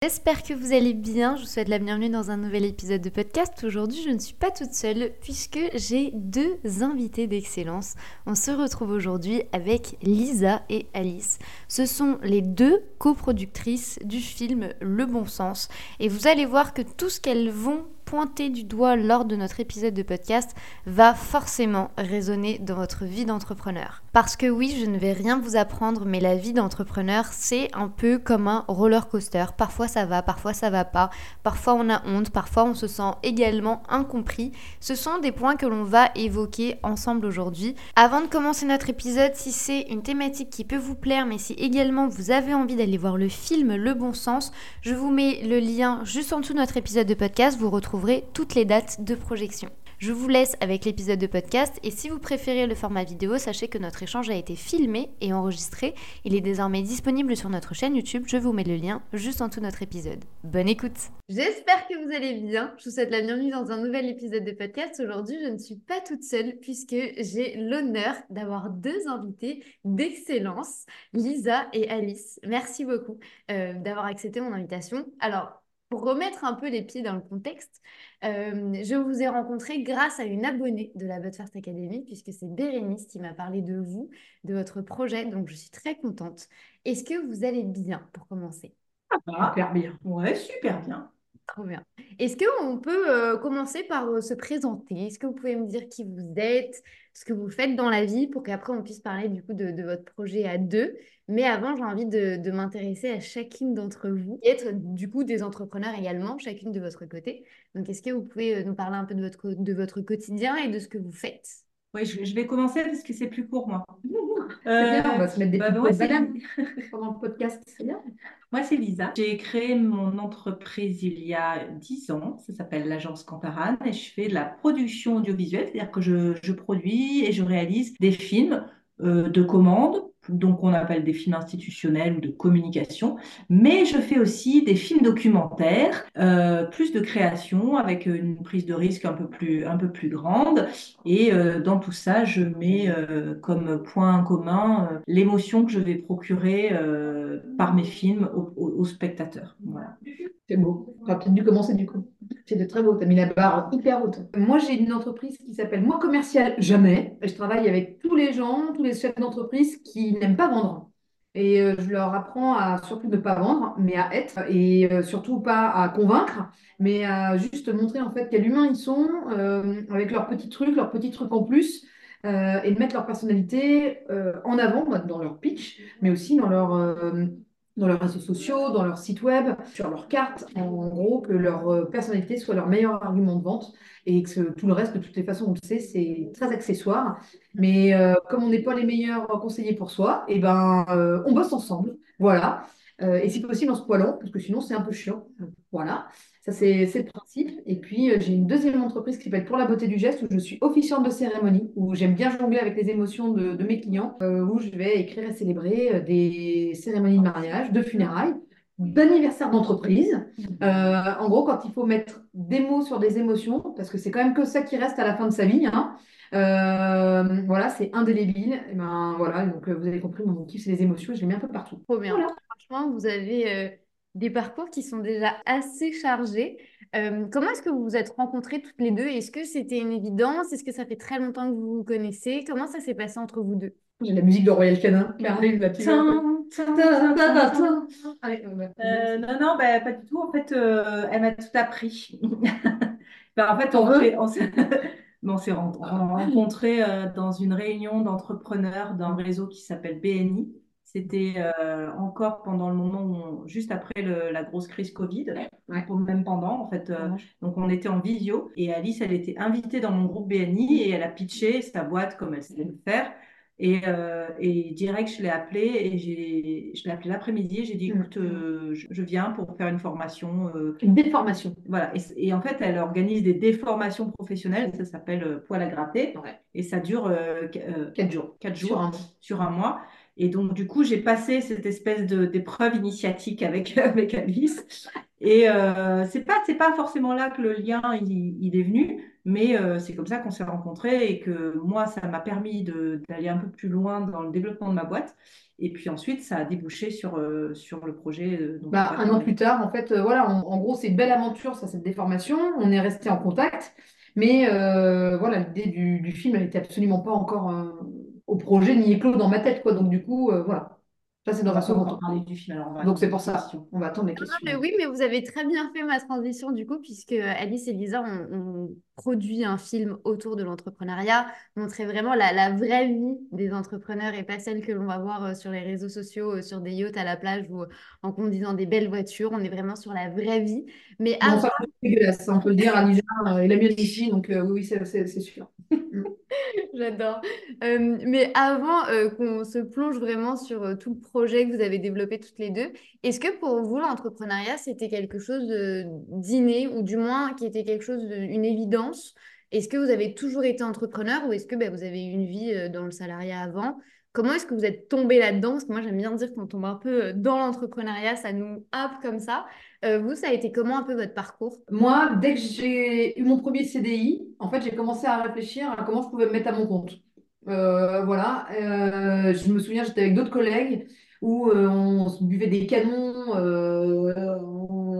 J'espère que vous allez bien, je vous souhaite la bienvenue dans un nouvel épisode de podcast. Aujourd'hui je ne suis pas toute seule puisque j'ai deux invités d'excellence. On se retrouve aujourd'hui avec Lisa et Alice. Ce sont les deux coproductrices du film Le Bon Sens et vous allez voir que tout ce qu'elles vont pointer du doigt lors de notre épisode de podcast va forcément résonner dans votre vie d'entrepreneur. Parce que oui, je ne vais rien vous apprendre, mais la vie d'entrepreneur, c'est un peu comme un roller coaster. Parfois ça va, parfois ça va pas, parfois on a honte, parfois on se sent également incompris. Ce sont des points que l'on va évoquer ensemble aujourd'hui. Avant de commencer notre épisode, si c'est une thématique qui peut vous plaire, mais si également vous avez envie d'aller voir le film Le Bon Sens, je vous mets le lien juste en dessous de notre épisode de podcast. Vous retrouvez toutes les dates de projection. Je vous laisse avec l'épisode de podcast et si vous préférez le format vidéo, sachez que notre échange a été filmé et enregistré. Il est désormais disponible sur notre chaîne YouTube. Je vous mets le lien juste en de notre épisode. Bonne écoute J'espère que vous allez bien. Je vous souhaite la bienvenue dans un nouvel épisode de podcast. Aujourd'hui, je ne suis pas toute seule puisque j'ai l'honneur d'avoir deux invités d'excellence, Lisa et Alice. Merci beaucoup euh, d'avoir accepté mon invitation. Alors, pour remettre un peu les pieds dans le contexte, euh, je vous ai rencontré grâce à une abonnée de la But First Academy, puisque c'est Bérénice qui m'a parlé de vous, de votre projet, donc je suis très contente. Est-ce que vous allez bien pour commencer? Ah, Super bien, ouais, super bien. Trop bien. Est-ce qu'on peut euh, commencer par euh, se présenter? Est-ce que vous pouvez me dire qui vous êtes, ce que vous faites dans la vie, pour qu'après on puisse parler du coup de, de votre projet à deux mais avant, j'ai envie de, m'intéresser à chacune d'entre vous et être du coup des entrepreneurs également, chacune de votre côté. Donc, est-ce que vous pouvez euh, nous parler un peu de votre, de votre quotidien et de ce que vous faites? Oui, je, vais commencer parce que c'est plus court, moi. bien, on va se mettre des bah, pendant le podcast. C'est bien. Moi, c'est Lisa. J'ai créé mon entreprise il y a 10 ans. Ça s'appelle l'agence Cantarane et je fais de la production audiovisuelle, c'est-à-dire que je, produis et je réalise des films euh, de commande donc on appelle des films institutionnels ou de communication, mais je fais aussi des films documentaires, euh, plus de création avec une prise de risque un peu plus, un peu plus grande. Et euh, dans tout ça, je mets euh, comme point commun l'émotion que je vais procurer par mes films aux, spectateurs. Voilà. C'est beau. Tu peut-être dû commencer du coup. C'est très beau. Tu as mis la barre hyper haute. Moi, j'ai une entreprise qui s'appelle Moi Commercial Jamais. Je travaille avec tous les gens, tous les chefs d'entreprise qui n'aiment pas vendre. Et euh, je leur apprends à surtout ne pas vendre, mais à être. Et euh, surtout pas à convaincre, mais à juste montrer en fait quel humain ils sont, euh, avec leurs petits trucs, leurs petits trucs en plus. et de mettre leur personnalité en avant dans leur pitch, mais aussi dans leur dans leurs réseaux sociaux, dans leur site web, sur leur carte. En gros, que leur euh, personnalité soit leur meilleur argument de vente et que tout le reste, de toutes les façons, on le sait, c'est très accessoire. Mais euh, comme on n'est pas les meilleurs conseillers pour soi, eh ben, euh, on bosse ensemble. Voilà. et si possible en se poilant, parce que sinon, c'est un peu chiant. Voilà. Ça, c'est le principe. Et puis, j'ai une deuxième entreprise qui s'appelle Pour la beauté du geste, où je suis officiante de cérémonie, où j'aime bien jongler avec les émotions de, de mes clients, où je vais écrire et célébrer des cérémonies de mariage, de funérailles, d'anniversaire d'entreprise. en gros, quand il faut mettre des mots sur des émotions, parce que c'est quand même que ça qui reste à la fin de sa vie, hein, voilà, c'est indélébile. Et ben voilà, donc vous avez compris, mon kiff, c'est les émotions, je les mets un peu partout. Trop bien. Franchement, vous avez des parcours qui sont déjà assez chargés. Euh, comment est-ce que vous vous êtes rencontrés toutes les deux? Est-ce que c'était une évidence? Est-ce que ça fait très longtemps que vous vous connaissez? Comment ça s'est passé entre vous deux? J'ai la musique de Royal Canin qui arrive, la petite. non, non, bah, pas du tout. En fait, euh, elle m'a tout appris. bah, en fait, on, on s'est rencontrés euh, dans une réunion d'entrepreneurs d'un réseau qui s'appelle BNI. C'était euh, encore pendant le moment où, juste après la grosse crise Covid, même pendant en fait. Euh, donc on était en visio et Alice, elle était invitée dans mon groupe BNI et elle a pitché sa boîte comme elle savait le faire. Et, euh, et, direct, je l'ai appelée et je l'ai appelée l'après-midi et j'ai dit, mm. écoute, je, viens pour faire une formation. une déformation. Voilà. Et, en fait, elle organise des déformations professionnelles. Ça s'appelle poil à gratter. Et ça dure quatre jours. Quatre jours sur un mois. Et donc, du coup, j'ai passé cette espèce d'épreuve initiatique avec, avec Alice. Et euh, c'est pas, pas forcément là que le lien il, est venu, mais euh, c'est comme ça qu'on s'est rencontrés et que moi, ça m'a permis d'aller un peu plus loin dans le développement de ma boîte. Et puis ensuite, ça a débouché sur, euh, sur le projet. Euh, bah, un an plus tard, en fait, voilà, en, gros, c'est une belle aventure, ça, cette déformation. On est resté en contact, mais voilà, l'idée du, du, film, elle n'était absolument pas encore au projet ni éclos dans ma tête, quoi. Donc, du coup, voilà. Ça, c'est dans un second temps. du film, Donc, c'est pour ça. On va attendre les questions. mais oui, mais vous avez très bien fait ma transition, du coup, puisque Alice et Lisa ont, produit un film autour de l'entrepreneuriat, montrer vraiment la, la, vraie vie des entrepreneurs et pas celle que l'on va voir euh, sur les réseaux sociaux, euh, sur des yachts à la plage ou euh, en conduisant des belles voitures. On est vraiment sur la vraie vie. Mais avant... dégueulasse, on peut le dire. Lisa, il a mieux donc oui, oui c'est sûr. J'adore. Euh, mais avant euh, qu'on se plonge vraiment sur tout le projet que vous avez développé toutes les deux, est-ce que pour vous, l'entrepreneuriat, c'était quelque chose d'inné ou du moins qui était quelque chose d'une évidence? Est-ce que vous avez toujours été entrepreneur ou est-ce que bah, vous avez eu une vie dans le salariat avant? Comment est-ce que vous êtes tombé là-dedans? Parce que moi, j'aime bien dire qu'on tombe un peu dans l'entrepreneuriat, ça nous happe comme ça. Euh, vous, ça a été comment un peu votre parcours? Moi, dès que j'ai eu mon premier CDI, en fait, j'ai commencé à réfléchir à comment je pouvais me mettre à mon compte. Euh, voilà, euh, je me souviens, j'étais avec d'autres collègues où on se buvait des canons,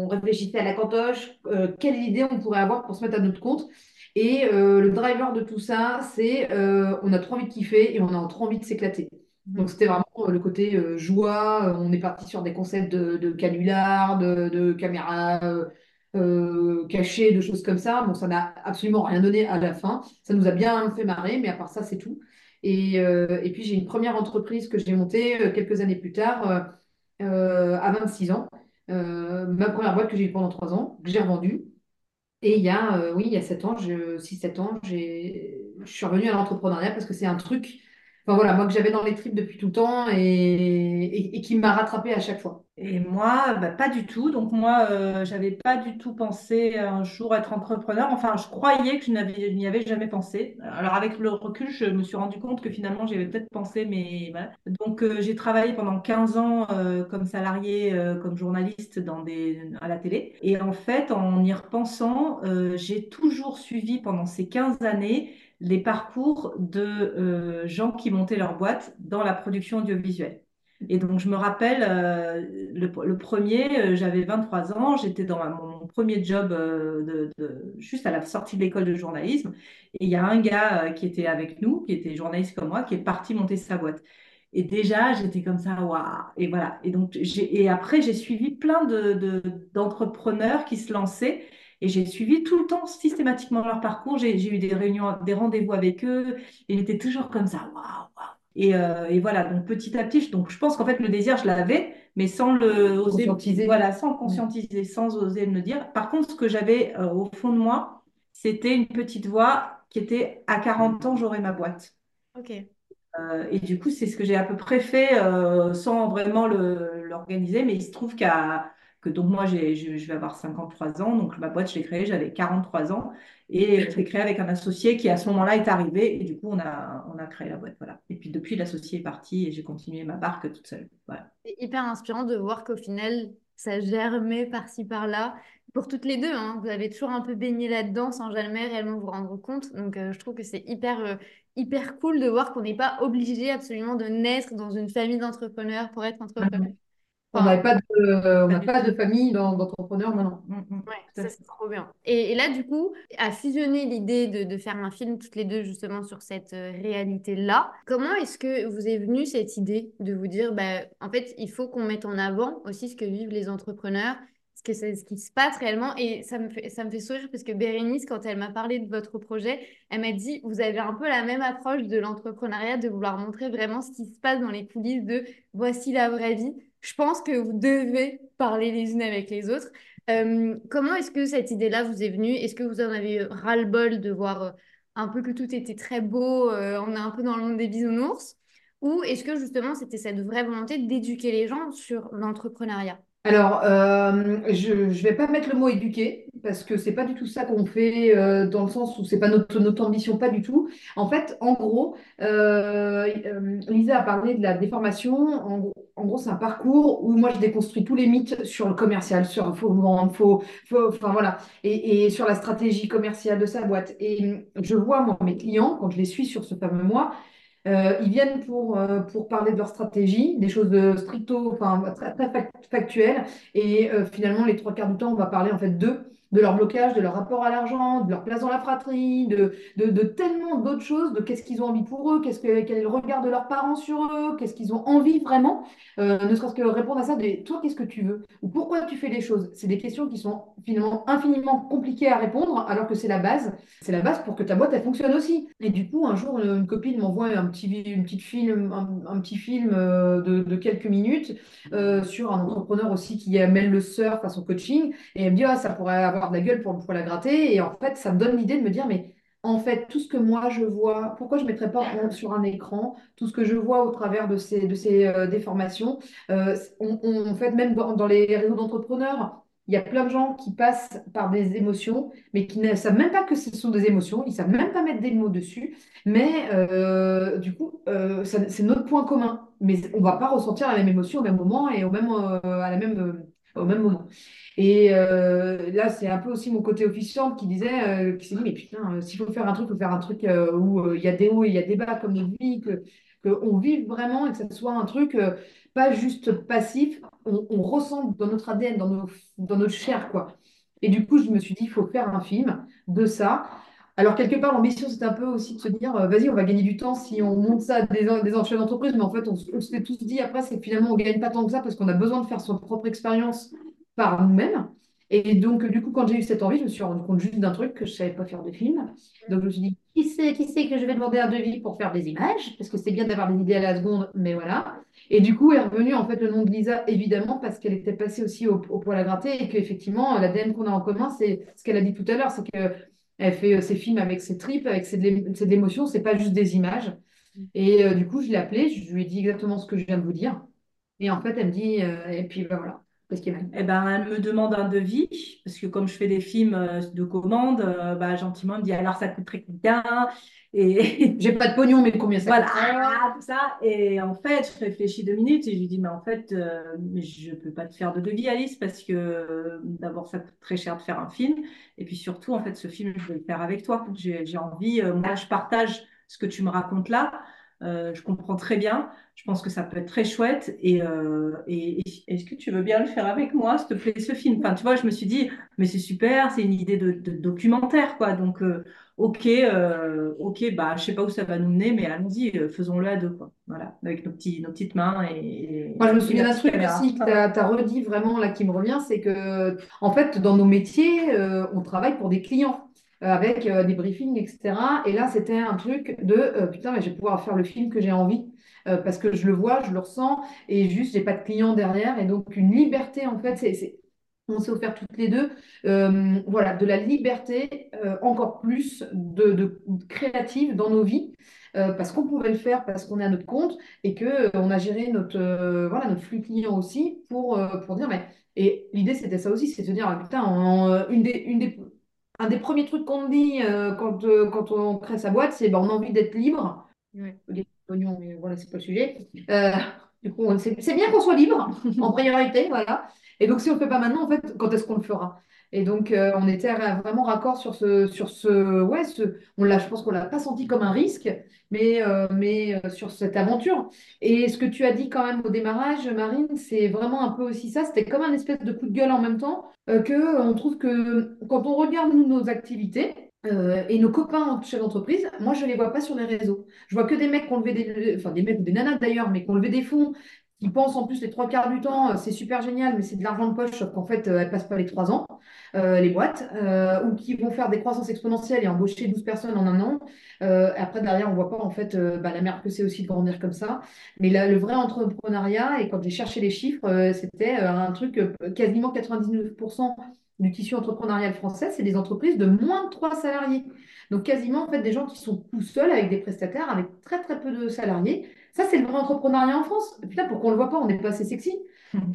on réfléchissait à la cantoche, quelle idée on pourrait avoir pour se mettre à notre compte. Et le driver de tout ça, c'est on a trop envie de kiffer et on a trop envie de s'éclater. Donc c'était vraiment euh, le côté euh, joie. Euh, on est parti sur des concepts de, de canulars, de, caméras cachées, de choses comme ça. Bon, ça n'a absolument rien donné à la fin. Ça nous a bien fait marrer, mais à part ça, c'est tout. Et, et puis j'ai une première entreprise que j'ai montée quelques années plus tard, à 26 ans. Ma première boîte que j'ai eue pendant 3 ans, que j'ai revendue. Et il y a, oui, il y a 7 ans, 6-7 ans, je suis revenue à l'entrepreneuriat parce que c'est un truc voilà, moi que j'avais dans les tripes depuis tout le temps et, qui m'a rattrapé à chaque fois. Et moi, bah, pas du tout. Donc moi, euh, j'avais pas du tout pensé un jour être entrepreneur. Enfin, je croyais que je n'y avais jamais pensé. Alors avec le recul, je me suis rendu compte que finalement, j'avais peut-être pensé, mais voilà. Donc euh, j'ai travaillé pendant 15 ans euh, comme salarié, euh, comme journaliste à la télé. Et en fait, en y repensant, j'ai toujours suivi pendant ces 15 années les parcours de euh, gens qui montaient leur boîte dans la production audiovisuelle. Et donc, je me rappelle, euh, le, premier, euh, j'avais 23 ans, j'étais dans mon premier job juste à la sortie de l'école de journalisme. Et il y a un gars qui était avec nous, qui était journaliste comme moi, qui est parti monter sa boîte. Et déjà, j'étais comme ça, waouh! Et voilà. Et, donc, et après, j'ai suivi plein d'entrepreneurs de, qui se lançaient. Et j'ai suivi tout le temps systématiquement leur parcours. J'ai eu des réunions, des rendez-vous avec eux. Et j'étais toujours comme ça, waouh, waouh. Et, euh, et, voilà, donc petit à petit, donc je pense qu'en fait le désir, je l'avais, mais sans le oser, conscientiser. voilà, sans conscientiser, sans oser me le dire. Par contre, ce que j'avais euh, au fond de moi, c'était une petite voix qui était à 40 ans, j'aurai ma boîte. Ok. Euh, et du coup, c'est ce que j'ai à peu près fait sans vraiment l'organiser, mais il se trouve qu'à que donc moi, je, je, vais avoir 53 ans, donc ma boîte, je l'ai créée, j'avais 43 ans, et je l'ai créée avec un associé qui, à ce moment-là, est arrivé, et du coup, on a, on a créé la boîte, voilà. Et puis, depuis, l'associé est parti, et j'ai continué ma barque toute seule, voilà. C'est hyper inspirant de voir qu'au final, ça germait par-ci, par-là, pour toutes les deux, hein. vous avez toujours un peu baigné là-dedans sans jamais réellement vous rendre compte, donc euh, je trouve que c'est hyper... Euh, hyper cool de voir qu'on n'est pas obligé absolument de naître dans une famille d'entrepreneurs pour être entrepreneur. On n'a pas de, pas de famille d'entrepreneurs maintenant. Mm, mm. Ouais, ça c'est trop bien. Et, là, du coup, à fusionner l'idée de, faire un film toutes les deux justement sur cette euh, réalité-là, comment est-ce que vous est venue cette idée de vous dire, bah, en fait, il faut qu'on mette en avant aussi ce que vivent les entrepreneurs, ce, que ce qui se passe réellement? Et ça me, fait, ça me fait sourire parce que Bérénice, quand elle m'a parlé de votre projet, elle m'a dit, vous avez un peu la même approche de l'entrepreneuriat, de vouloir montrer vraiment ce qui se passe dans les coulisses de voici la vraie vie je pense que vous devez parler les unes avec les autres. Euh, comment est-ce que cette idée-là vous est venue? Est-ce que vous en avez ras-le-bol de voir euh, un peu que tout était très beau, euh, on est un peu dans le monde des bisounours? Ou est-ce que justement c'était cette vraie volonté d'éduquer les gens sur l'entrepreneuriat? Alors, euh, je ne vais pas mettre le mot éduquer parce que c'est pas du tout ça qu'on fait dans le sens où c'est pas notre, notre ambition, pas du tout. En fait, en gros, Lisa a parlé de la déformation. En, gros- en gros, c'est un parcours où moi je déconstruis tous les mythes sur le commercial, sur faux vendre, faux, faux- enfin voilà, et, sur la stratégie commerciale de sa boîte. Et je vois moi mes clients quand je les suis sur ce fameux mois. Euh, ils viennent pour, euh, pour parler de leur stratégie, des choses stricto, enfin très, très fac- factuelles. Et euh, finalement, les trois quarts du temps, on va parler en fait d'eux, de leur blocage, de leur rapport à l'argent, de leur place dans la fratrie, de, de, de tellement d'autres choses, de qu'est-ce qu'ils ont envie pour eux, qu'est-ce que, quel est le regard de leurs parents sur eux, qu'est-ce qu'ils ont envie vraiment. Euh, ne serait-ce que répondre à ça, des, toi, qu'est-ce que tu veux? Ou pourquoi tu fais les choses? C'est des questions qui sont finalement infiniment compliquées à répondre, alors que c'est la base. C'est la base pour que ta boîte, elle fonctionne aussi. Et du coup, un jour, une copine m'envoie un petit, une petite film, un, un petit film euh, de, de quelques minutes euh, sur un entrepreneur aussi qui mêle le surf à son coaching. Et elle me dit, ah, ça pourrait avoir de la gueule pour, pour la gratter. Et en fait, ça me donne l'idée de me dire, mais en fait, tout ce que moi je vois, pourquoi je ne mettrais pas sur un écran tout ce que je vois au travers de ces, de ces euh, déformations? Euh, on, En fait, même dans, les réseaux d'entrepreneurs, il y a plein de gens qui passent par des émotions, mais qui ne savent même pas que ce sont des émotions, ils ne savent même pas mettre des mots dessus. Mais euh, du coup, c'est notre point commun. Mais on ne va pas ressentir la même émotion au même moment et au même, à la même, au même moment. Et euh, là, c'est un peu aussi mon côté officiante qui disait, euh, qui s'est dit, mais putain, euh, s'il faut faire un truc, il faut faire un truc où il y a des hauts et il y a des bas comme notre vie, que, qu'on vive vraiment et que ça soit un truc pas juste passif, on, on ressent dans notre ADN, dans, nos, dans notre chair, quoi. Et du coup, je me suis dit, il faut faire un film de ça. Alors, quelque part, l'ambition, c'est un peu aussi de se dire, vas-y, on va gagner du temps si on monte ça à des, des d'entreprise. Mais en fait, on, on s'est tous dit après, c'est que finalement, on ne gagne pas tant que ça parce qu'on a besoin de faire son propre expérience par nous-mêmes. Et donc, du coup, quand j'ai eu cette envie, je me suis rendu compte juste d'un truc que je ne savais pas faire de film. Donc, je me suis dit, qui c'est, qui c'est que je vais demander un devis pour faire des images? Parce que c'est bien d'avoir des idées à la seconde, mais voilà. Et du coup est revenu en fait le nom de Lisa, évidemment, parce qu'elle était passée aussi au, au poil à gratter et qu'effectivement, l'ADN qu'on a en commun, c'est ce qu'elle a dit tout à l'heure, c'est que elle fait euh, ses films avec ses tripes, avec ses, de l'émotion, c'est pas juste des images. Et euh, du coup, je l'ai appelée, je lui ai dit exactement ce que je viens de vous dire. Et en fait, elle me dit, euh, et puis ben, voilà, qu'est-ce. Eh ben, elle me demande un devis, parce que comme je fais des films euh, de commande, euh, bah, gentiment, elle me dit alors ça coûterait combien? Et J'ai pas de pognon, mais combien ça voilà, coûte? Tout ça. Et en fait, je réfléchis deux minutes et je lui dis, mais en fait, euh, je peux pas te faire de devis, Alice, parce que euh, d'abord, ça coûte très cher de faire un film. Et puis surtout, en fait, ce film, je vais le faire avec toi. J'ai envie, moi, je partage ce que tu me racontes là. Euh, je comprends très bien. Je pense que ça peut être très chouette. Et, euh, et- et est-ce que tu veux bien le faire avec moi, s'il te plaît, ce film? Enfin, tu vois, je me suis dit, mais c'est super, c'est une idée de, de documentaire, quoi. Donc, euh, ok, ok, bah, je sais pas où ça va nous mener, mais allons-y, faisons-le à deux, quoi. Voilà, avec nos petits, nos petites mains et, Moi, je me souviens d'un truc aussi que tu as, redit vraiment là qui me revient, c'est que en fait, dans nos métiers, on travaille pour des clients avec euh, des briefings, etc. Et là, c'était un truc de euh, putain, mais je vais pouvoir faire le film que j'ai envie euh, parce que je le vois, je le ressens et juste, j'ai pas de client derrière. Et donc, une liberté, en fait, c'est, on s'est offert toutes les deux, euh, voilà, de la liberté euh, encore plus de, créative dans nos vies. euh, parce qu'on pouvait le faire, parce qu'on est à notre compte, et que euh, on a géré notre, euh, voilà, notre flux client aussi pour, euh, pour dire, mais, et l'idée c'était ça aussi, c'est de dire, ah, putain, euh, une des, un des premiers trucs qu'on dit euh, quand, euh, quand on crée sa boîte, c'est ben, on a envie d'être libre. Ouais, les oignons, mais voilà, c'est pas le sujet. Euh, du coup, c'est bien qu'on soit libre en priorité, voilà. Et donc, si on ne le fait pas maintenant, en fait, quand est-ce qu'on le fera? Et donc, euh, on était ra- vraiment raccord sur ce, sur ce, ouais, ce, on l'a, je pense qu'on l'a pas senti comme un risque, mais, euh, mais euh, sur cette aventure. Et ce que tu as dit quand même au démarrage, Marine, c'est vraiment un peu aussi ça. C'était comme un espèce de coup de gueule en même temps, que on trouve que quand on regarde nous, nos activités et nos copains en chef d'entreprise, moi je les vois pas sur les réseaux. Je vois que des mecs qui ont des, enfin des mecs ou des nanas d'ailleurs, mais qui ont levé des fonds. Qui pensent en plus les trois quarts du temps, euh, c'est super génial, mais c'est de l'argent de poche, sauf qu'en fait, euh, elles passent pas les trois ans, euh, les boîtes, euh, ou qui vont faire des croissances exponentielles et embaucher 12 personnes en un an. Euh, après, derrière, on voit pas en fait euh, bah, la merde que c'est aussi de grandir comme ça. Mais là, le vrai entrepreneuriat, et quand j'ai cherché les chiffres, c'était un truc, quasiment 99% du tissu entrepreneurial français, c'est des entreprises de moins de 3 salariés. Donc quasiment en fait des gens qui sont tout seuls avec des prestataires, avec très très peu de salariés. Ça, c'est le vrai entrepreneuriat en France. Putain, pourquoi on le voit pas On n'est pas assez sexy.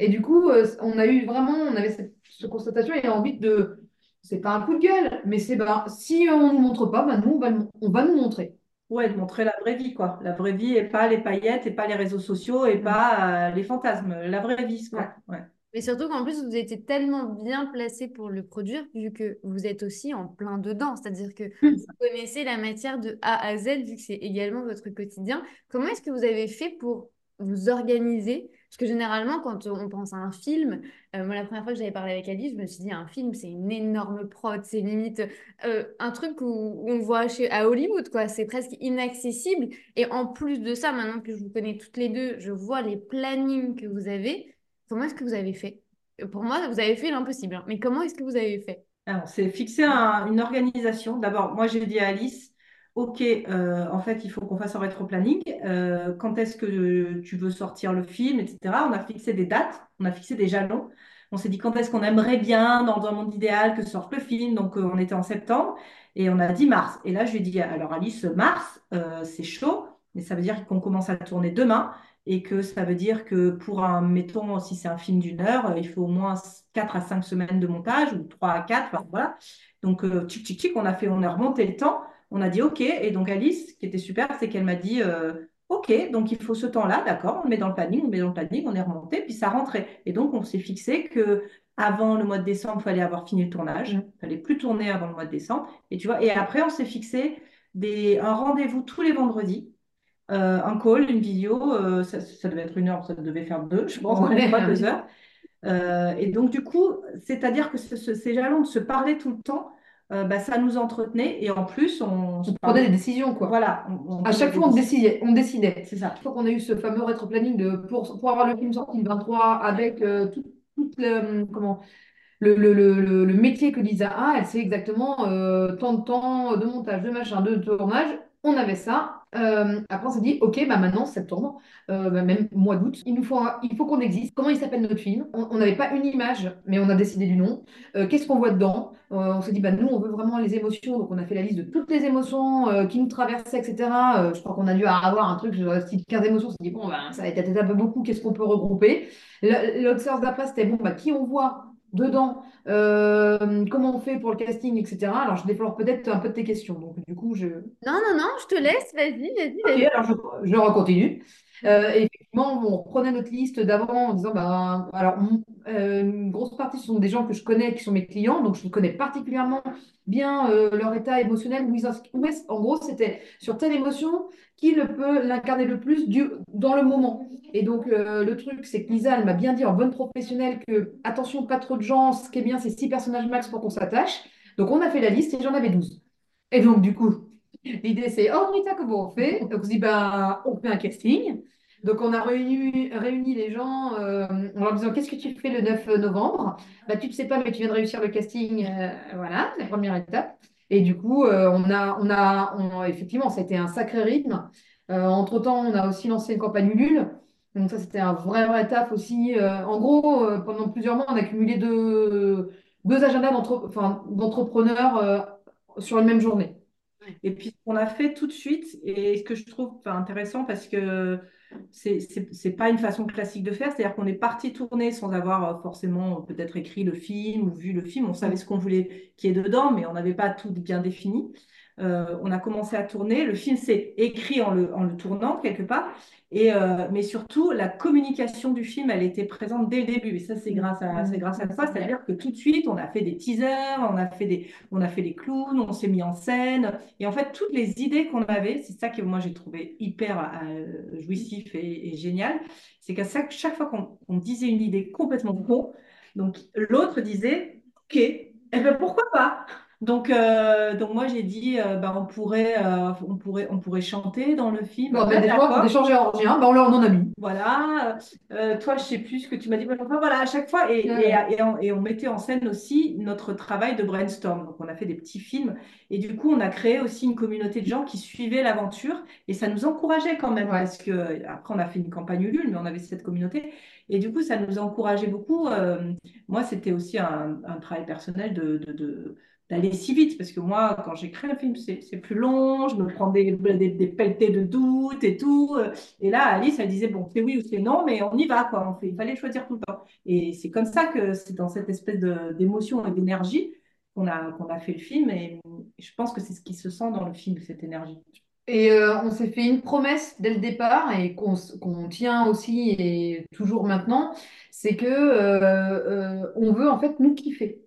Et du coup, euh, on a eu vraiment, on avait cette, constatation et envie de, c'est pas un coup de gueule, mais c'est ben, si on nous montre pas, ben, nous, on va, on va nous montrer. Ouais, de montrer la vraie vie, quoi. La vraie vie et pas les paillettes et pas les réseaux sociaux et pas euh, les fantasmes. La vraie vie, quoi. Ouais. Mais surtout qu'en plus, vous étiez tellement bien placé pour le produire, vu que vous êtes aussi en plein dedans. C'est-à-dire que vous connaissez la matière de A à Z, vu que c'est également votre quotidien. Comment est-ce que vous avez fait pour vous organiser? Parce que généralement, quand on pense à un film, euh, moi, la première fois que j'avais parlé avec Alice, je me suis dit, un film, c'est une énorme prod, c'est limite euh, un truc où, on voit chez, à Hollywood, quoi. C'est presque inaccessible. Et en plus de ça, maintenant que je vous connais toutes les deux, je vois les plannings que vous avez. Comment est-ce que vous avez fait? Pour moi, vous avez fait l'impossible, hein. mais comment est-ce que vous avez fait? Alors, c'est fixer une organisation. D'abord, moi, j'ai dit à Alice, OK, euh, en fait, il faut qu'on fasse un rétro-planning. Euh, quand est-ce que tu veux sortir le film, etc. On a fixé des dates, on a fixé des jalons. On s'est dit quand est-ce qu'on aimerait bien, dans un monde idéal, que sorte le film? Donc, euh, on était en septembre et on a dit mars. Et là, je lui ai dit, alors Alice, mars, c'est chaud, mais ça veut dire qu'on commence à tourner demain et que ça veut dire que pour un, mettons, si c'est un film d'une heure, il faut au moins 4 à 5 semaines de montage, ou 3 à 4, voilà. Donc, euh, tic, tic, on a fait, on a remonté le temps, on a dit OK, et donc Alice, ce qui était super, c'est qu'elle m'a dit euh, OK, donc il faut ce temps-là, d'accord, on le met dans le planning, on le met dans le planning, on est remonté, puis ça rentrait. Et donc, on s'est fixé que avant le mois de décembre, il fallait avoir fini le tournage, il fallait plus tourner avant le mois de décembre, et tu vois, et après, on s'est fixé un rendez-vous tous les vendredis euh, un call, une vidéo, euh, ça, devait être une heure, ça devait faire deux, je pense, pas deux heures. Euh, et donc, du coup, c'est-à-dire que ces jalons de se parler tout le temps, bah, ça nous entretenait et en plus, on, prenait des décisions. Quoi. Voilà. à chaque fois, on décidait. On décidait. C'est ça. Une fois qu'on a eu ce fameux rétro-planning de, pour, pour avoir le film sorti le 23 avec tout, le, comment, le, le, le, le, métier que Lisa a, elle sait exactement tant de temps de montage, de machin, de tournage. On avait ça. Euh, après, on s'est dit, OK, bah maintenant, septembre, euh, bah, même mois d'août, il nous faut, il faut qu'on existe. Comment il s'appelle notre film? On n'avait pas une image, mais on a décidé du nom. Euh, qu'est-ce qu'on voit dedans? On s'est dit, bah, nous, on veut vraiment les émotions. Donc, on a fait la liste de toutes les émotions qui nous traversaient, etc. je crois qu'on a dû avoir un truc, genre, style 15 émotions. On s'est dit, bon, bah, ça va être un peu beaucoup. Qu'est-ce qu'on peut regrouper? L'autre source d'après, c'était, bon, bah, qui on voit? Dedans, euh, comment on fait pour le casting, etc. Alors, je déplore peut-être un peu de tes questions. Donc, du coup, je. Non, non, non, je te laisse. Vas-y, vas-y. Vas alors je, je recontinue. Euh, on prenait notre liste d'avant en disant, bah, alors, euh, une grosse partie ce sont des gens que je connais, qui sont mes clients, donc je connais particulièrement bien euh, leur état émotionnel. en gros, c'était sur telle émotion qui le peut l'incarner le plus du, dans le moment. Et donc, le truc, c'est que Lisa, elle m'a bien dit en bonne professionnelle que, attention, pas trop de gens, ce qui est bien, c'est six personnages max pour qu'on s'attache. Donc, on a fait la liste et j'en avais 12. Et donc, du coup, L'idée, c'est, oh, Rita, comment on fait? Donc, on se dit, ben, on fait un casting. Donc, on a réuni, réuni les gens euh, en leur disant, qu'est-ce que tu fais le 9 novembre? Bah, Tu ne sais pas, mais tu viens de réussir le casting. Euh, voilà, la première étape. Et du coup, euh, on a, on a, on, effectivement, ça a été un sacré rythme. entre-temps, on a aussi lancé une campagne Ulule. Donc, ça, c'était un vrai, vrai taf aussi. en gros, pendant plusieurs mois, on a cumulé deux, deux agendas d'entrepreneurs sur une même journée. Et puis, qu'on a fait tout de suite, et ce que je trouve intéressant parce que c'est pas une façon classique de faire, c'est-à-dire qu'on est parti tourner sans avoir euh, forcément peut-être écrit le film ou vu le film. On savait ce qu'on voulait qui est dedans, mais on n'avait pas tout bien défini. Euh, on a commencé à tourner. Le film s'est écrit en le, en le, tournant quelque part. Et, euh, mais surtout, la communication du film, elle était présente dès le début. Et ça, c'est grâce à, c'est grâce à ça. C'est-à-dire que tout de suite, on a fait des teasers, on a fait des, on a fait des clowns, on s'est mis en scène. Et en fait, toutes les idées qu'on avait, c'est ça que moi j'ai trouvé hyper euh, jouissif et, génial. C'est qu'à chaque, chaque fois qu'on disait une idée complètement con, donc l'autre disait, OK, eh ben pourquoi pas? Donc, euh, donc moi j'ai dit, euh, bah, on pourrait, euh, on pourrait, on pourrait chanter dans le film. Bon, ben, des fois, on échangeait en rien, ben, on, en a mis. Voilà. toi, je sais plus ce que tu m'as dit. Enfin, voilà, à chaque fois, et, et, on, et, on, mettait en scène aussi notre travail de brainstorm. Donc, on a fait des petits films, et du coup, on a créé aussi une communauté de gens qui suivaient l'aventure, et ça nous encourageait quand même, parce que après, on a fait une campagne Ulule, mais on avait cette communauté. Et du coup, ça nous encourageait beaucoup. moi, c'était aussi un, un, travail personnel de, de d'aller si vite. Parce que moi, quand j'écris un film, c'est plus long, je me prends des, des, des, de doute et tout. Et là, Alice, elle disait, bon, c'est oui ou c'est non, mais on y va, quoi. Il fallait choisir tout le temps. Et c'est comme ça que c'est dans cette espèce d'émotion et d'énergie qu'on a, qu'on a fait le film. Et je pense que c'est ce qui se sent dans le film, cette énergie. Et euh, on s'est fait une promesse dès le départ et qu'on tient aussi et toujours maintenant, c'est que euh, euh, on veut en fait nous kiffer.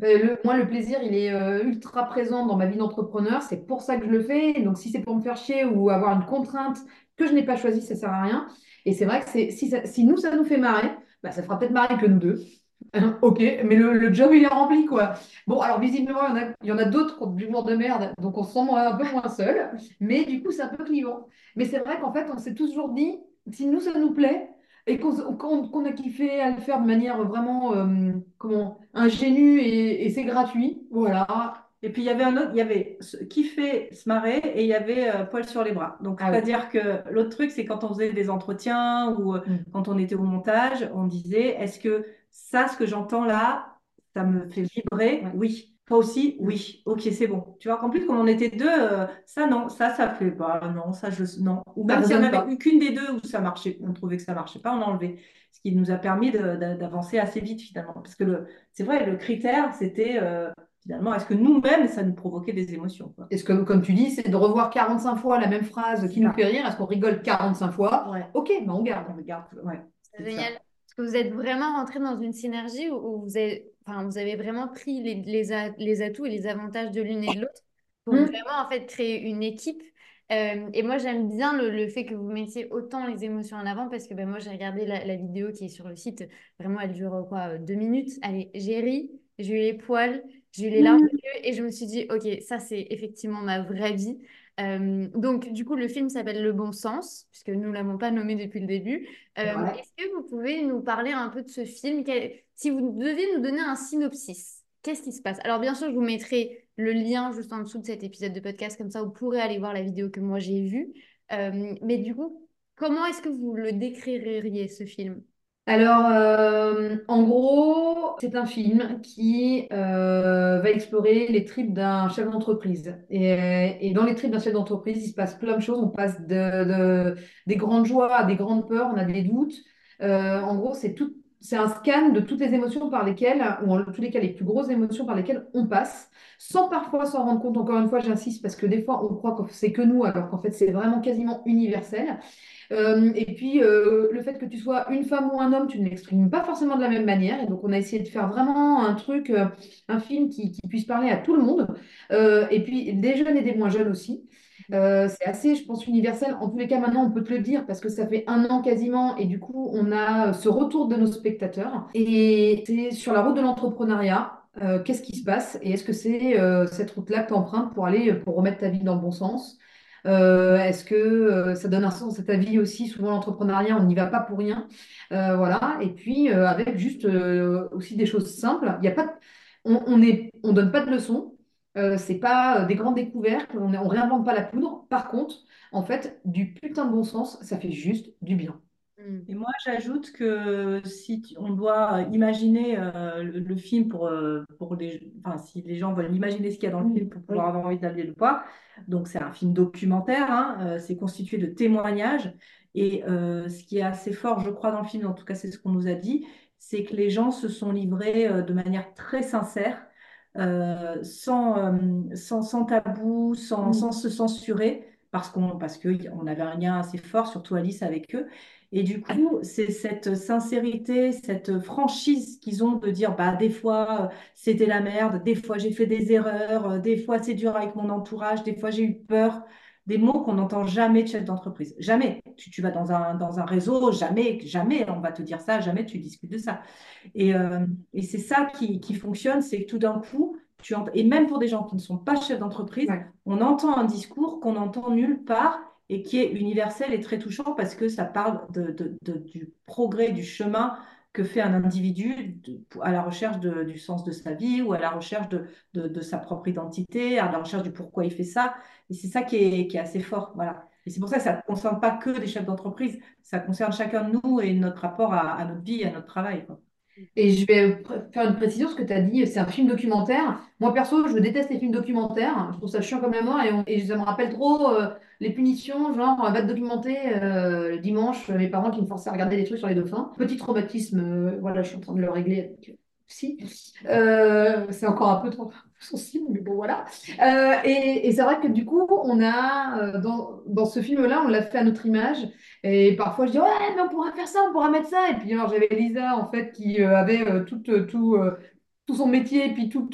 Le, moi, le plaisir, il est ultra présent dans ma vie d'entrepreneur. C'est pour ça que je le fais. Donc, si c'est pour me faire chier ou avoir une contrainte que je n'ai pas choisie, ça sert à rien. Et c'est vrai que si, si nous, ça nous fait marrer, bah, ça fera peut-être marrer que nous deux. Ok, mais le, job, il est rempli, quoi. Bon, alors visiblement, il y en a, d'autres qui ont du de merde, donc on se sent un peu moins seul, mais du coup, c'est un peu clivant. Mais c'est vrai qu'en fait, on s'est toujours dit, si nous, ça nous plaît, et qu'on a kiffé à le faire de manière vraiment, euh, comment, ingénue et, et c'est gratuit, voilà, et puis il y avait un autre, il y avait fait se marrer et il y avait euh, poil sur les bras. Donc ah c'est-à-dire que l'autre truc, c'est quand on faisait des entretiens ou euh, mm. quand on était au montage, on disait est-ce que ça, ce que j'entends là, ça me fait vibrer? Oui. Toi aussi Oui. Ok, c'est bon. Tu vois qu'en plus, comme on était deux, euh, ça non, ça, ça fait pas. Non, ça, je. Non. Ou même s'il n'y en avait eu qu'une des deux où ça marchait, on trouvait que ça marchait pas, on enlevait. Ce qui nous a permis d'avancer assez vite finalement. Parce que c'est vrai, le critère, c'était finalement, est-ce que nous-mêmes, ça nous provoquait des émotions Est-ce que, comme tu dis, c'est de revoir 45 fois la même phrase qui nous fait rire? Est-ce qu'on rigole 45 fois? Ok, ben on garde. On garde. c'est génial. Est-ce que vous êtes vraiment rentré dans une synergie où vous avez, enfin, vous avez vraiment pris les, les, atouts et les avantages de l'une et de l'autre pour hmm. vraiment en fait créer une équipe euh, et moi, j'aime bien le, fait que vous mettiez autant les émotions en avant parce que ben, moi, j'ai regardé la, la, vidéo qui est sur le site. Vraiment, elle dure quoi Deux minutes. Allez, j'ai ri, j'ai eu les poils, j'ai eu les larmes mmh. et je me suis dit, OK, ça, c'est effectivement ma vraie vie. Euh, donc, du coup, le film s'appelle Le Bon Sens, puisque nous ne l'avons pas nommé depuis le début. Euh, est-ce que vous pouvez nous parler un peu de ce film? Si vous deviez nous donner un synopsis, qu'est-ce qui se passe? Alors, bien sûr, je vous mettrai le lien juste en dessous de cet épisode de podcast, comme ça, vous pourrez aller voir la vidéo que moi j'ai vue. Euh, mais du coup, comment est-ce que vous le décririez, ce film? Alors, euh, en gros, c'est un film qui euh, va explorer les tripes d'un chef d'entreprise. Et, dans les tripes d'un chef d'entreprise, il se passe plein de choses. On passe de, des grandes joies à des grandes peurs, on a des doutes. Euh, en gros, c'est tout, c'est un scan de toutes les émotions par lesquelles, ou en tous les cas les plus grosses émotions par lesquelles on passe, sans parfois s'en rendre compte. Encore une fois, j'insiste parce que des fois, on croit que c'est que nous, alors qu'en fait, c'est vraiment quasiment universel. Euh, et puis, euh, le fait que tu sois une femme ou un homme, tu ne l'exprimes pas forcément de la même manière. Et donc, on a essayé de faire vraiment un truc, euh, un film qui, puisse parler à tout le monde. et puis, des jeunes et des moins jeunes aussi. C'est assez, je pense, universel. En tous les cas, maintenant, on peut te le dire parce que ça fait un an quasiment et du coup, on a ce retour de nos spectateurs. Et c'est sur la route de l'entrepreneuriat. Qu'est-ce qui se passe et est-ce que c'est cette route-là que tu empruntes pour aller pour remettre ta vie dans le bon sens? Euh, est-ce que euh, ça donne un sens à ta vie aussi? Souvent, l'entrepreneuriat, on n'y va pas pour rien. Euh, voilà. Et puis, avec juste aussi des choses simples. Il y a pas on ne on donne pas de leçons. C'est pas des grandes découvertes. On ne réinvente pas la poudre. Par contre, en fait, du putain de bon sens, ça fait juste du bien. Mm. Et moi, j'ajoute que si on doit imaginer euh, le, film pour, euh, pour les, enfin, si les gens veulent imaginer ce qu'il y a dans le film pour pouvoir avoir envie d'aller le voir, donc c'est un film documentaire, hein, euh, c'est constitué de témoignages. Et ce qui est assez fort, je crois, dans le film, en tout cas, c'est ce qu'on nous a dit, c'est que les gens se sont livrés de manière très sincère, sans, sans, sans, tabou, sans, mm. sans se censurer parce qu'on parce qu'on avait un lien assez fort, surtout Alice avec eux. Et du coup, c'est cette sincérité, cette franchise qu'ils ont de dire, bah, des fois, euh, c'était la merde, des fois, j'ai fait des erreurs, euh, des fois, c'est dur avec mon entourage, des fois, j'ai eu peur. Des mots qu'on n'entend jamais de chef d'entreprise. Jamais. Tu, tu, vas dans un, dans un réseau, jamais, jamais on va te dire ça, jamais tu discutes de ça. Et, euh, et c'est ça qui, qui fonctionne, c'est que tout d'un coup, tu et même pour des gens qui ne sont pas chefs d'entreprise, on entend un discours qu'on n'entend nulle part et qui est universel et très touchant parce que ça parle de, du progrès, du chemin que fait un individu à la recherche du sens de sa vie ou à la recherche de, sa propre identité, à la recherche du pourquoi il fait ça. Et c'est ça qui est, assez fort. Voilà. Et c'est pour ça que ça ne concerne pas que des chefs d'entreprise, ça concerne chacun de nous et notre rapport à, notre vie, à notre travail. Et je vais faire une précision, ce que tu as dit, c'est un film documentaire. Moi, perso, je déteste les films documentaires. Je trouve ça chiant comme la mort et, ça me rappelle trop euh, les punitions, genre, va te documenter euh, le dimanche, mes parents qui me forçaient à regarder des trucs sur les dauphins. Petit traumatisme, euh, voilà, je suis en train de le régler avec si. c'est encore un peu trop sensible, mais bon, voilà. et, et c'est vrai que du coup, on a, dans, dans ce film-là, on l'a fait à notre image. Et parfois, je dis, ouais, mais on pourra faire ça, on pourra mettre ça. Et puis, alors, j'avais Lisa, en fait, qui euh, avait euh, tout, euh, tout, tout son métier, et puis tous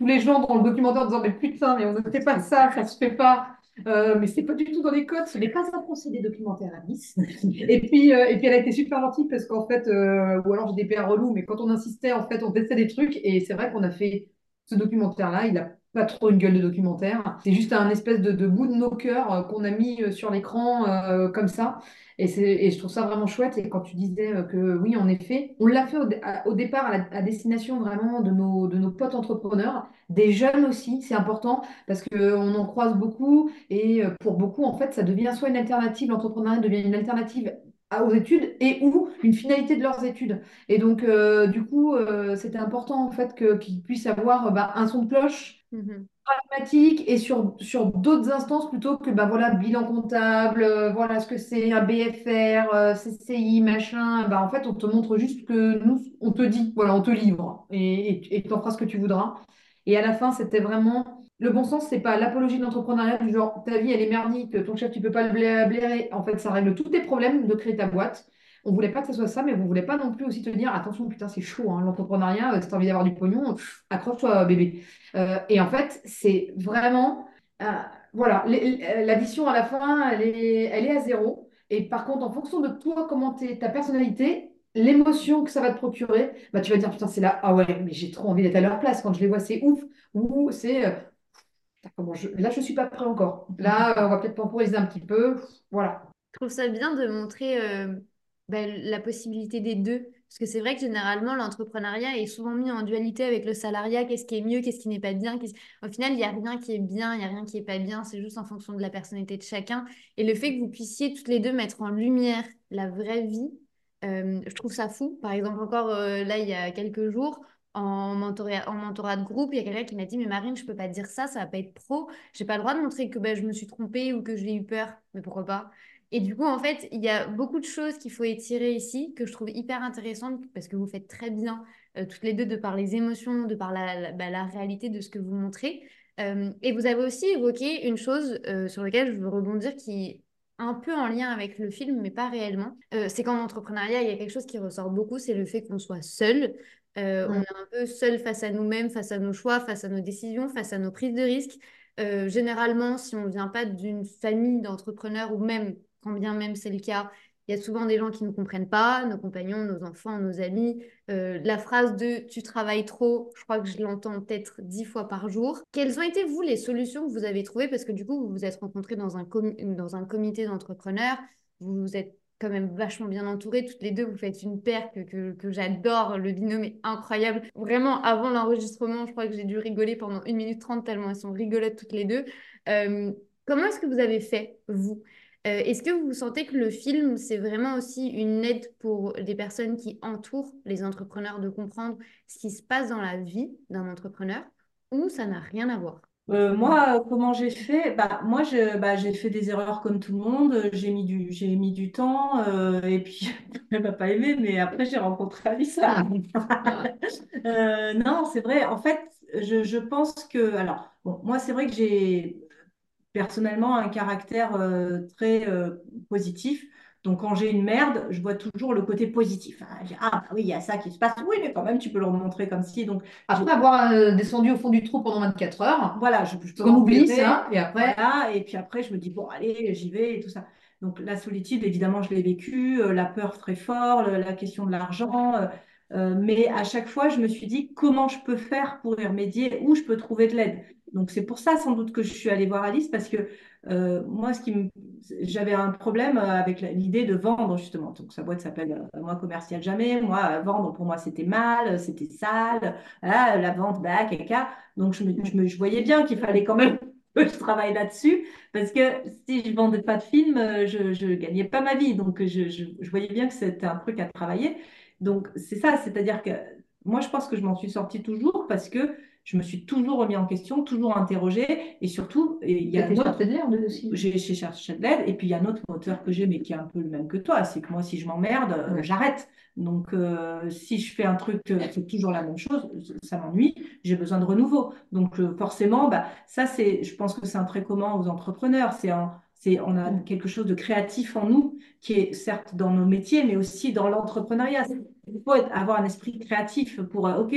les gens dans le documentaire en disant, mais putain, mais on ne fait pas ça, ça se fait pas. mais c'est pas du tout dans les codes, ce n'est pas un procédé documentaire à Nice. et puis, et puis elle a été super gentille parce qu'en fait, ou alors j'ai des pères relous, mais quand on insistait, en fait, on testait des trucs et c'est vrai qu'on a fait ce documentaire-là. Il a pas trop une gueule de documentaire. C'est juste un espèce de, bout de nos cœurs qu'on a mis sur l'écran comme ça. Et, et, je trouve ça vraiment chouette. Et quand tu disais euh, que oui, en effet, on l'a fait au, départ à, destination vraiment de nos, de nos potes entrepreneurs, des jeunes aussi, c'est important parce qu'on en croise beaucoup. Et euh, pour beaucoup, en fait, ça devient soit une alternative, l'entrepreneuriat devient une alternative aux études et ou une finalité de leurs études. Et donc, euh, du coup, c'était important en fait qu'ils puissent avoir bah, un son de cloche. Pragmatique et sur, sur d'autres instances plutôt que bah, voilà, bilan comptable, euh, voilà ce que c'est un BFR, euh, CCI, machin. Bah, en fait, on te montre juste que nous, on te dit, voilà, on te livre et tu en feras ce que tu voudras. Et à la fin, c'était vraiment le bon sens, c'est pas l'apologie de l'entrepreneuriat du genre ta vie elle est merdique, ton chef tu peux pas le blairer. En fait, ça règle tous tes problèmes de créer ta boîte. On voulait pas que ce soit ça, mais vous voulez pas non plus aussi te dire attention, putain, c'est chaud, hein, l'entrepreneuriat, euh, tu as envie d'avoir du pognon, accroche-toi, bébé. Euh, et en fait, c'est vraiment. Euh, voilà, l'addition à la fin, elle est, elle est à zéro. Et par contre, en fonction de toi, comment es, ta personnalité, l'émotion que ça va te procurer, bah, tu vas dire putain, c'est là, ah ouais, mais j'ai trop envie d'être à leur place. Quand je les vois, c'est ouf. Ou c'est. Je... Là, je suis pas prêt encore. Là, on va peut-être temporiser un petit peu. Voilà. Je trouve ça bien de montrer bah, la possibilité des deux. Parce que c'est vrai que généralement, l'entrepreneuriat est souvent mis en dualité avec le salariat. Qu'est-ce qui est mieux, qu'est-ce qui n'est pas bien. Au final, il n'y a rien qui est bien, il n'y a rien qui n'est pas bien. C'est juste en fonction de la personnalité de chacun. Et le fait que vous puissiez toutes les deux mettre en lumière la vraie vie, euh, je trouve ça fou. Par exemple, encore euh, là, il y a quelques jours, en mentorat, en mentorat de groupe, il y a quelqu'un qui m'a dit Mais Marine, je ne peux pas dire ça, ça va pas être pro. Je n'ai pas le droit de montrer que ben, je me suis trompée ou que j'ai eu peur. Mais pourquoi pas? Et du coup, en fait, il y a beaucoup de choses qu'il faut étirer ici, que je trouve hyper intéressantes, parce que vous faites très bien, euh, toutes les deux, de par les émotions, de par la, bah, la, réalité de ce que vous montrez. Euh, et vous avez aussi évoqué une chose euh, sur laquelle je veux rebondir, qui un peu en lien avec le film, mais pas réellement. c'est qu'en entrepreneuriat, il y a quelque chose qui ressort beaucoup, c'est le fait qu'on soit seul. On est un peu seul face à nous-mêmes, face à nos choix, face à nos décisions, face à nos prises de risques. généralement, si on ne vient pas d'une famille d'entrepreneurs ou même quand bien même c'est le cas, il y a souvent des gens qui ne comprennent pas, nos compagnons, nos enfants, nos amis. Euh, la phrase de tu travailles trop, je crois que je l'entends peut-être dix fois par jour. Quelles ont été, vous, les solutions que vous avez trouvées? Parce que du coup, vous vous êtes rencontrés dans un, dans un comité d'entrepreneurs, vous vous êtes quand même vachement bien entourés. Toutes les deux, vous faites une paire que, que, j'adore. Le binôme est incroyable. Vraiment, avant l'enregistrement, je crois que j'ai dû rigoler pendant une minute trente tellement elles sont rigolotes toutes les deux. Euh, comment est-ce que vous avez fait, vous? Euh, est-ce que vous sentez que le film, c'est vraiment aussi une aide pour les personnes qui entourent les entrepreneurs de comprendre ce qui se passe dans la vie d'un entrepreneur ou ça n'a rien à voir? Euh, moi, comment j'ai fait? Bah, Moi, bah, j'ai fait des erreurs comme tout le monde. J'ai mis du, j'ai mis du temps. Euh, et puis, elle m'a pas aimé, mais après, j'ai rencontré Alissa. non, c'est vrai. En fait, je, je pense que. Alors, bon, moi, c'est vrai que j'ai personnellement un caractère euh, très euh, positif. Donc, quand j'ai une merde, je vois toujours le côté positif. ah, bah oui, il y a ça qui se passe. Oui, mais quand même, tu peux le remontrer comme si. Donc, après avoir euh, descendu au fond du trou pendant 24 heures, voilà, je, peux on oublie ça. Et après, et puis après, je me dis bon, allez, j'y vais et tout ça. Donc, la solitude, évidemment, je l'ai vécu, la peur très fort, la question de l'argent. mais à chaque fois, je me suis dit comment je peux faire pour y remédier, où je peux trouver de l'aide? Donc c'est pour ça sans doute que je suis allée voir Alice parce que euh, moi, ce qui j'avais un problème avec l'idée de vendre justement. Donc sa boîte s'appelle euh, Moi commercial jamais. Moi vendre pour moi c'était mal, c'était sale. la vente, bah, caca. Donc je, me, je, voyais bien qu'il fallait quand même que je travaille là-dessus parce que si je vendais pas de films, je, je gagnais pas ma vie. Donc je, je voyais bien que c'était un truc à travailler. Donc, c'est ça, c'est-à-dire que moi, je pense que je m'en suis sortie toujours parce que je me suis toujours remis en question, toujours interrogé, et surtout, il y a l'aide aussi. J'ai cherché de l'aide, et puis il y a un autre moteur que j'ai, mais qui est un peu le même que toi, c'est que moi, si je m'emmerde, euh, j'arrête. Donc, euh, si je fais un truc, euh, c'est toujours la même chose, ça m'ennuie, j'ai besoin de renouveau. Donc, forcément, bah, ça, c'est, je pense que c'est un trait commun aux entrepreneurs. C'est un, c'est, on a quelque chose de créatif en nous, qui est certes dans nos métiers, mais aussi dans l'entrepreneuriat. Il faut avoir un esprit créatif pour, ok,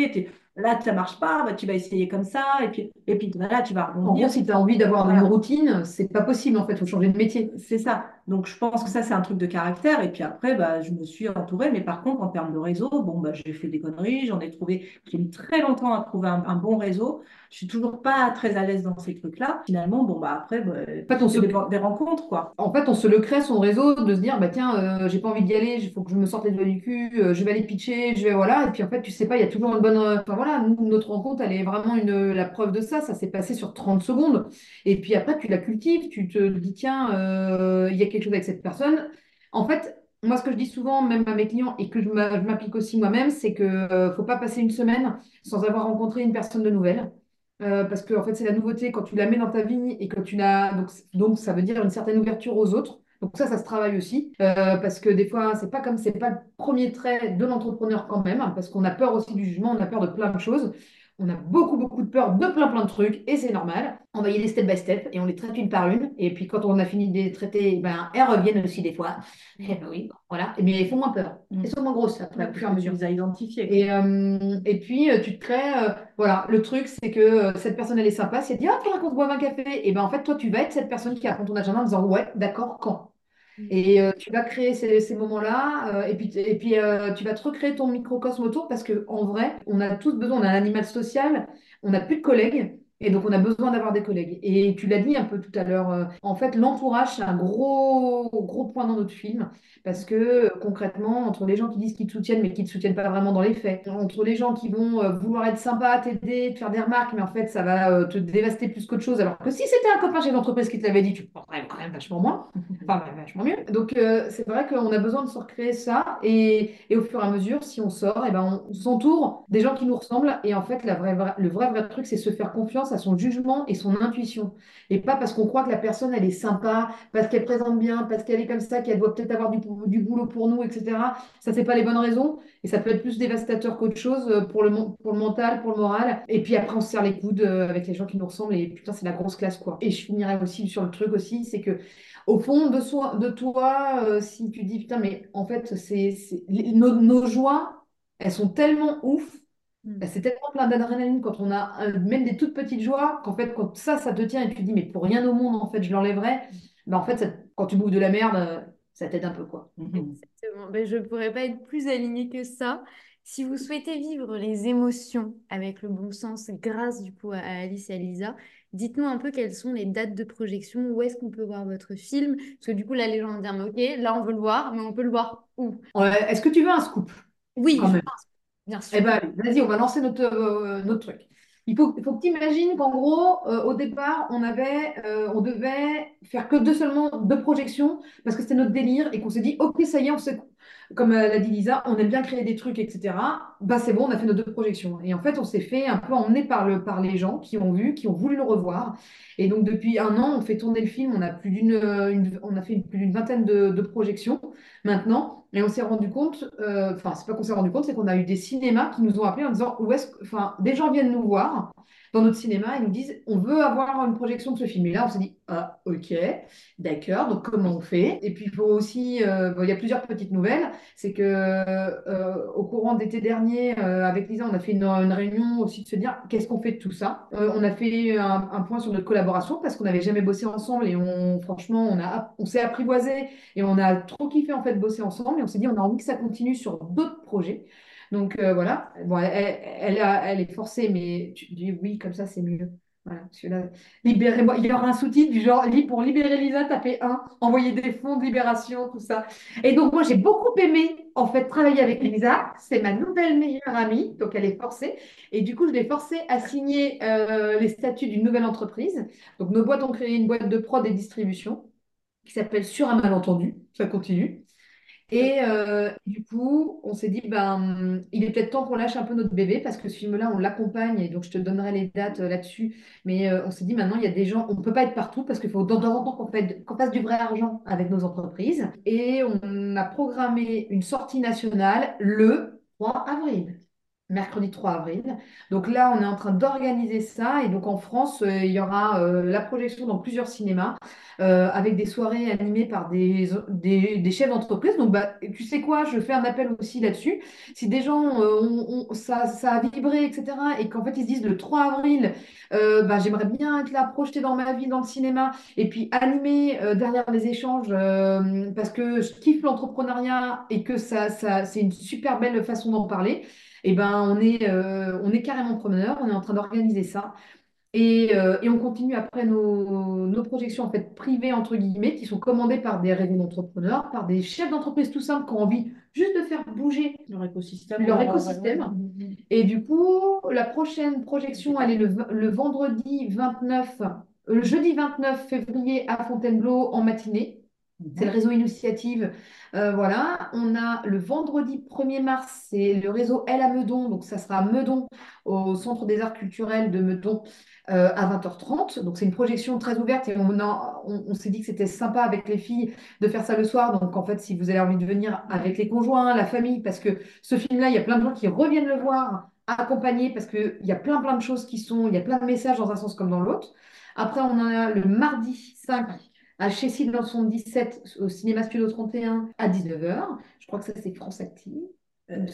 Là, ça marche pas, bah, tu vas essayer comme ça, et puis, et puis là, tu vas rebondir. En si tu as envie d'avoir une routine, c'est pas possible, en fait, il faut changer de métier. C'est ça. Donc, je pense que ça, c'est un truc de caractère. Et puis après, bah, je me suis entourée. Mais par contre, en termes de réseau, bon, bah, j'ai fait des conneries, j'en ai trouvé, j'ai mis très longtemps à trouver un, bon réseau. Je suis toujours pas très à l'aise dans ces trucs-là. Finalement, bon, bah, après, bah, en fait, on se... des, des, rencontres, quoi. En fait, on se le crée, son réseau, de se dire, bah, tiens, euh, j'ai pas envie d'y aller, il faut que je me sorte les doigts du cul, euh, je vais aller pitcher, je vais, voilà. Et puis, en fait, tu sais pas, il y a toujours une bonne. Enfin, voilà, nous, notre rencontre, elle est vraiment une, la preuve de ça. Ça s'est passé sur 30 secondes. Et puis après, tu la cultives, tu te dis, tiens, euh, il y a quelque chose avec cette personne. En fait, moi, ce que je dis souvent, même à mes clients, et que je m'applique aussi moi-même, c'est qu'il ne euh, faut pas passer une semaine sans avoir rencontré une personne de nouvelle. Euh, parce que en fait, c'est la nouveauté quand tu la mets dans ta vie et que tu l'as. Donc, ça veut dire une certaine ouverture aux autres. Donc ça, ça se travaille aussi, parce que des fois, c'est pas comme c'est pas le premier trait de l'entrepreneur quand même, parce qu'on a peur aussi du jugement, on a peur de plein de choses. On a beaucoup, beaucoup de peur de plein, plein de trucs et c'est normal. On va y aller step by step et on les traite une par une. Et puis quand on a fini de les traiter, ben, elles reviennent aussi des fois. Et eh ben oui, voilà. Mais elles font moins peur. Mm. Elles sont moins grosses après, au fur et à mesure. à identifier. Et, euh, et puis euh, tu te crées, euh, voilà, le truc c'est que cette personne elle est sympa. Si elle dit, ah, faudra qu'on se boive un café, et ben en fait, toi tu vas être cette personne qui apprend ton agenda en disant, ouais, d'accord, quand? Mm. Et euh, tu vas créer ces, moments-là, euh, et puis, et puis euh, tu vas te recréer ton microcosme autour parce qu'en vrai, on a tous besoin, on a un animal social, on n'a plus de collègues, et donc, on a besoin d'avoir des collègues. Et tu l'as dit un peu tout à l'heure, euh, en fait, l'entourage, c'est un gros, gros point dans notre film. Parce que euh, concrètement, entre les gens qui disent qu'ils te soutiennent, mais qui ne te soutiennent pas vraiment dans les faits, entre les gens qui vont euh, vouloir être sympas, t'aider, te faire des remarques, mais en fait, ça va te dévaster plus qu'autre chose. Alors que si c'était un copain chez l'entreprise qui te l'avait dit, tu porterais quand même vachement moins, enfin, vachement mieux. Donc, c'est vrai qu'on a besoin de se recréer ça. Et, et, au fur et à mesure, si on sort, et eh ben, on, s'entoure des gens qui nous ressemblent. Et en fait, la vraie, le vrai, vrai truc, c'est se faire confiance à son jugement et son intuition. Et pas parce qu'on croit que la personne, elle est sympa, parce qu'elle présente bien, parce qu'elle est comme ça, qu'elle doit peut-être avoir du, boulot pour nous, etc. Ça, c'est pas les bonnes raisons. Et ça peut être plus dévastateur qu'autre chose euh, pour le, pour le mental, pour le moral. Et puis après, on se serre les coudes euh, avec les gens qui nous ressemblent. Et putain, c'est la grosse classe, quoi. Et je finirai aussi sur le truc aussi, c'est que au fond de, soi, de toi, euh, si tu dis, putain, mais en fait, c'est nos, nos joies, elles sont tellement ouf. Bah, c'est tellement plein d'adrénaline quand on a euh, même des toutes petites joies qu'en fait, quand ça, ça te tient et tu te dis, mais pour rien au monde, en fait, je l'enlèverais. Bah, en fait, quand tu bouffes de la merde, euh, ça t'aide un peu, quoi. Exactement. Ben, je ne pourrais pas être plus alignée que ça. Si vous souhaitez vivre les émotions avec le bon sens grâce du coup à Alice et à Lisa, dites-nous un peu quelles sont les dates de projection, où est-ce qu'on peut voir votre film? Parce que du coup, là, les gens vont dire, mais ok, là, on veut le voir, mais on peut le voir où? Est-ce que tu veux un scoop? Oui, je eh ben, vas-y, on va lancer notre, euh, notre truc. Il faut, faut que tu imagines qu'en gros, euh, au départ, on avait, euh, on devait faire que deux seulement deux projections parce que c'était notre délire et qu'on s'est dit, ok, ça y est, on sait, comme l'a dit Lisa, on aime bien créer des trucs, etc. Bah c'est bon, on a fait nos deux projections. Et en fait, on s'est fait un peu emmener par, le, par les gens qui ont vu, qui ont voulu le revoir. Et donc depuis un an, on fait tourner le film. On a plus d'une, on a fait plus d'une vingtaine de, projections maintenant. Et on s'est rendu compte, euh, enfin, c'est pas qu'on s'est rendu compte, c'est qu'on a eu des cinémas qui nous ont appelés en disant où est-ce enfin, des gens viennent nous voir dans notre cinéma et nous disent on veut avoir une projection de ce film. Et là, on s'est dit ah, ok, d'accord, donc comment on fait? Et puis, il faut aussi, euh, il y a plusieurs petites nouvelles. C'est que euh, au courant d'été dernier, avec Lisa, on a fait une, réunion aussi de se dire qu'est-ce qu'on fait de tout ça? On a fait un, un, point sur notre collaboration parce qu'on n'avait jamais bossé ensemble et on, franchement, on, on s'est apprivoisé et on a trop kiffé en fait bosser ensemble et on s'est dit on a envie que ça continue sur d'autres projets. Donc euh, voilà, bon, elle, est forcée, mais tu dis oui, comme ça c'est mieux. Voilà, libérez-moi. Il y aura un sous-titre du genre pour libérer Lisa, tapez 1, envoyer des fonds de libération, tout ça. Et donc, moi, j'ai beaucoup aimé, en fait, travailler avec Lisa. C'est ma nouvelle meilleure amie, donc elle est forcée. Et du coup, je l'ai forcée à signer euh, les statuts d'une nouvelle entreprise. Donc, nos boîtes ont créé une boîte de prod et distribution qui s'appelle Sur un malentendu. Ça continue. Et euh, du coup, on s'est dit, ben, il est peut-être temps qu'on lâche un peu notre bébé parce que ce film-là, on l'accompagne et donc je te donnerai les dates euh, là-dessus. Mais euh, on s'est dit, maintenant, il y a des gens, on ne peut pas être partout parce qu'il faut de temps en temps qu'on fasse du vrai argent avec nos entreprises. Et on a programmé une sortie nationale le 3 avril mercredi 3 avril. Donc là, on est en train d'organiser ça. Et donc en France, euh, il y aura euh, la projection dans plusieurs cinémas euh, avec des soirées animées par des, des, chefs d'entreprise. Donc bah, tu sais quoi, je fais un appel aussi là-dessus. Si des gens, ont, ça, ça, a vibré, etc., et qu'en fait ils se disent le 3 avril, bah, j'aimerais bien être là, projeté dans ma vie, dans le cinéma, et puis animer derrière les échanges parce que je kiffe l'entrepreneuriat et que ça, ça, c'est une super belle façon d'en parler et eh ben, on est, euh, on est carrément promeneur, on est en train d'organiser ça. Et, euh, et, on continue après nos, nos, projections en fait privées entre guillemets qui sont commandées par des réseaux d'entrepreneurs, par des chefs d'entreprise tout simples qui ont envie juste de faire bouger leur écosystème. Leur écosystème. Et du coup, la prochaine projection, elle est le, le vendredi 29, le jeudi 29 février à Fontainebleau en matinée. C'est le réseau Initiative. Euh, voilà. On a le vendredi 1er mars, c'est le réseau Elle à Meudon. Donc, ça sera à Meudon, au Centre des Arts Culturels de Meudon, euh, à 20h30. Donc, c'est une projection très ouverte et on, on, s'est dit que c'était sympa avec les filles de faire ça le soir. Donc, en fait, si vous avez envie de venir avec les conjoints, la famille, parce que ce film-là, il y a plein de gens qui reviennent le voir accompagnés parce qu'il y a plein, plein de choses qui sont, il y a plein de messages dans un sens comme dans l'autre. Après, on a le mardi 5 à Chessy dans son 17 au cinéma Studio 31 à 19h. Je crois que ça c'est France Active. Euh,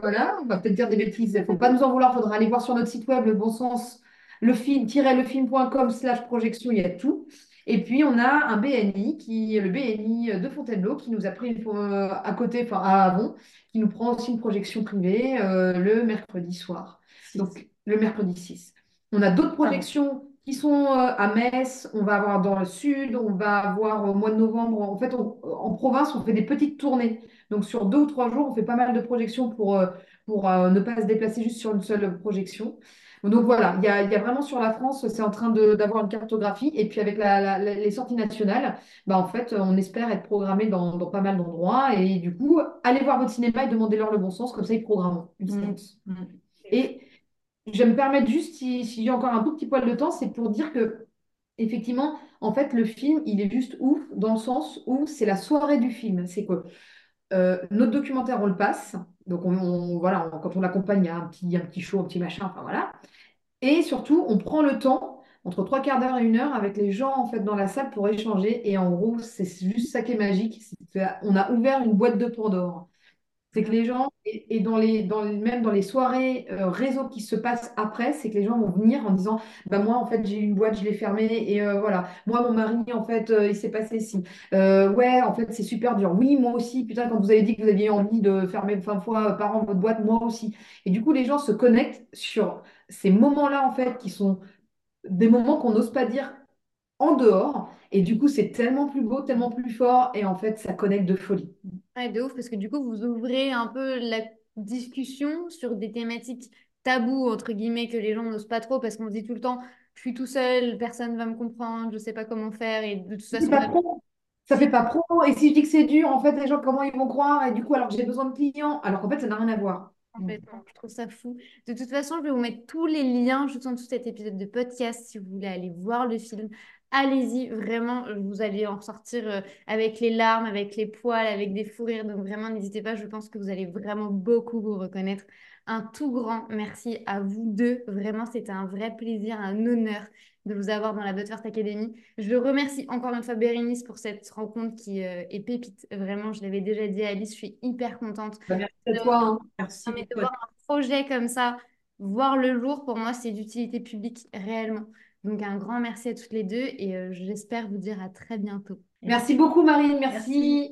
voilà, on va peut-être dire des bêtises. Il ne faut pas nous en vouloir, il faudra aller voir sur notre site web le bon sens, le film-lefilm.com slash projection, il y a tout. Et puis on a un BNI, qui, le BNI de Fontainebleau, qui nous a pris euh, à côté, enfin à Avon, qui nous prend aussi une projection privée euh, le mercredi soir. Donc le mercredi 6. On a d'autres projections qui sont euh, à Metz, on va avoir dans le sud, on va avoir au mois de novembre. En fait, en province, on fait des petites tournées. Donc, sur deux ou trois jours, on fait pas mal de projections pour, euh, pour euh, ne pas se déplacer juste sur une seule projection. Donc voilà, il y a, y a, vraiment sur la France, c'est en train d'avoir une cartographie. Et puis avec la, les sorties nationales, bah en fait, on espère être programmé dans, dans pas mal d'endroits. Et du coup, allez voir votre cinéma et demandez-leur le bon sens, comme ça ils programment une mmh. Mmh. Et je vais me permettre juste, si, j'ai encore un tout petit poil de temps, c'est pour dire que, effectivement, en fait, le film, il est juste ouf dans le sens où c'est la soirée du film. C'est que euh, notre documentaire, on le passe. Donc, on, voilà, quand on l'accompagne, il y a un petit, un show, un petit machin, enfin voilà. Et surtout, on prend le temps, entre trois quarts d'heure et une heure, avec les gens en fait dans la salle pour échanger. Et en gros, c'est juste ça qui est magique. on a ouvert une boîte de Pandore. C'est que les gens, et, dans les, dans, même dans les soirées euh, réseau qui se passent après, c'est que les gens vont venir en disant bah Moi, en fait, j'ai une boîte, je l'ai fermée, et euh, voilà. Moi, mon mari, en fait, euh, il s'est passé ci. ouais, en fait, c'est super dur. Oui, moi aussi. Putain, quand vous avez dit que vous aviez envie de fermer 20 fois par an votre boîte, moi aussi. Et du coup, les gens se connectent sur ces moments-là, en fait, qui sont des moments qu'on n'ose pas dire en dehors. Et du coup, c'est tellement plus beau, tellement plus fort. Et en fait, ça connecte de folie. Ouais, de ouf, parce que du coup, vous ouvrez un peu la discussion sur des thématiques tabous, entre guillemets, que les gens n'osent pas trop, parce qu'on se dit tout le temps, je suis tout seul, personne ne va me comprendre, je ne sais pas comment faire. Et de toute façon, pas pro. Ça fait pas pro. Et si je dis que c'est dur, en fait, les gens, comment ils vont croire? Et du coup, alors j'ai besoin de clients, alors qu'en fait, ça n'a rien à voir. Complètement, je trouve ça fou. De toute façon, je vais vous mettre tous les liens juste en dessous de cet épisode de podcast si vous voulez aller voir le film. Allez-y, vraiment, vous allez en sortir euh, avec les larmes, avec les poils, avec des fous rires. Donc vraiment, n'hésitez pas, je pense que vous allez vraiment beaucoup vous reconnaître. Un tout grand merci à vous deux. Vraiment, c'était un vrai plaisir, un honneur de vous avoir dans la First Academy. Je remercie encore une fois Bérénice pour cette rencontre qui euh, est pépite. Vraiment, je l'avais déjà dit à Alice, je suis hyper contente. Bah, merci à toi. Hein. Merci. De voir un projet comme ça, voir le jour, pour moi, c'est d'utilité publique réellement. Donc, un grand merci à toutes les deux et euh, j'espère vous dire à très bientôt. Merci beaucoup, Marine. merci.